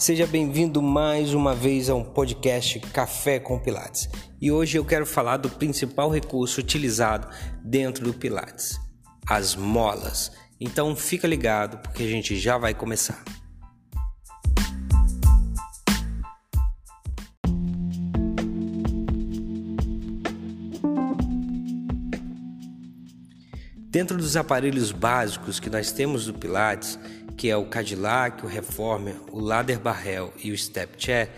Seja bem-vindo mais uma vez a um podcast Café com Pilates. E hoje eu quero falar do principal recurso utilizado dentro do Pilates, as molas. Então fica ligado porque a gente já vai começar. Dentro dos aparelhos básicos que nós temos do Pilates, que é o Cadillac, o Reformer, o Ladder Barrel e o Step Chair,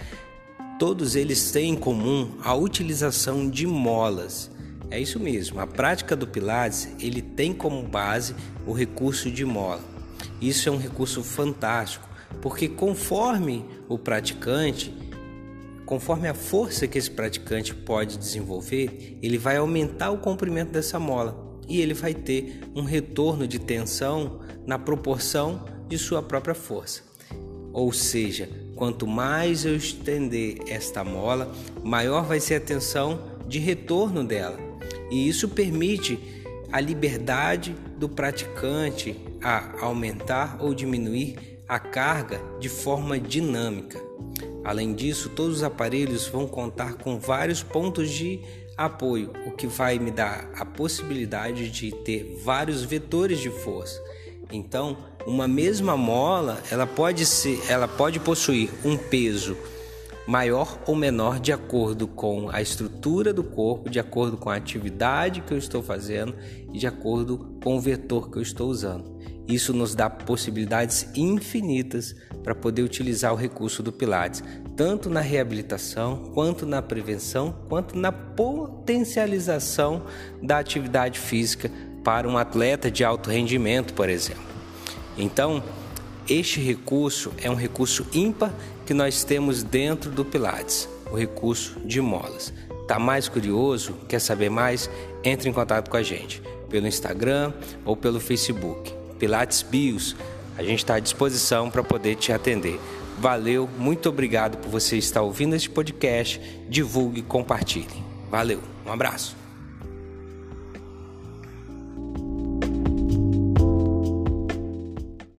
todos eles têm em comum a utilização de molas. É isso mesmo, a prática do Pilates ele tem como base o recurso de mola. Isso é um recurso fantástico, porque conforme o praticante, conforme a força que esse praticante pode desenvolver, ele vai aumentar o comprimento dessa mola e ele vai ter um retorno de tensão na proporção de sua própria força. Ou seja, quanto mais eu estender esta mola, maior vai ser a tensão de retorno dela. E isso permite a liberdade do praticante a aumentar ou diminuir a carga de forma dinâmica. Além disso, todos os aparelhos vão contar com vários pontos de apoio, o que vai me dar a possibilidade de ter vários vetores de força. Então, uma mesma mola, ela pode ser, ela pode possuir um peso maior ou menor de acordo com a estrutura do corpo, de acordo com a atividade que eu estou fazendo e de acordo com o vetor que eu estou usando. Isso nos dá possibilidades infinitas para poder utilizar o recurso do Pilates, tanto na reabilitação, quanto na prevenção, quanto na potencialização da atividade física para um atleta de alto rendimento, por exemplo. Então, este recurso é um recurso ímpar que nós temos dentro do Pilates, o recurso de molas. Tá mais curioso? Quer saber mais? Entre em contato com a gente pelo Instagram ou pelo Facebook. Pilates Bios, a gente está à disposição para poder te atender. Valeu, muito obrigado por você estar ouvindo este podcast. Divulgue compartilhe. Valeu, um abraço.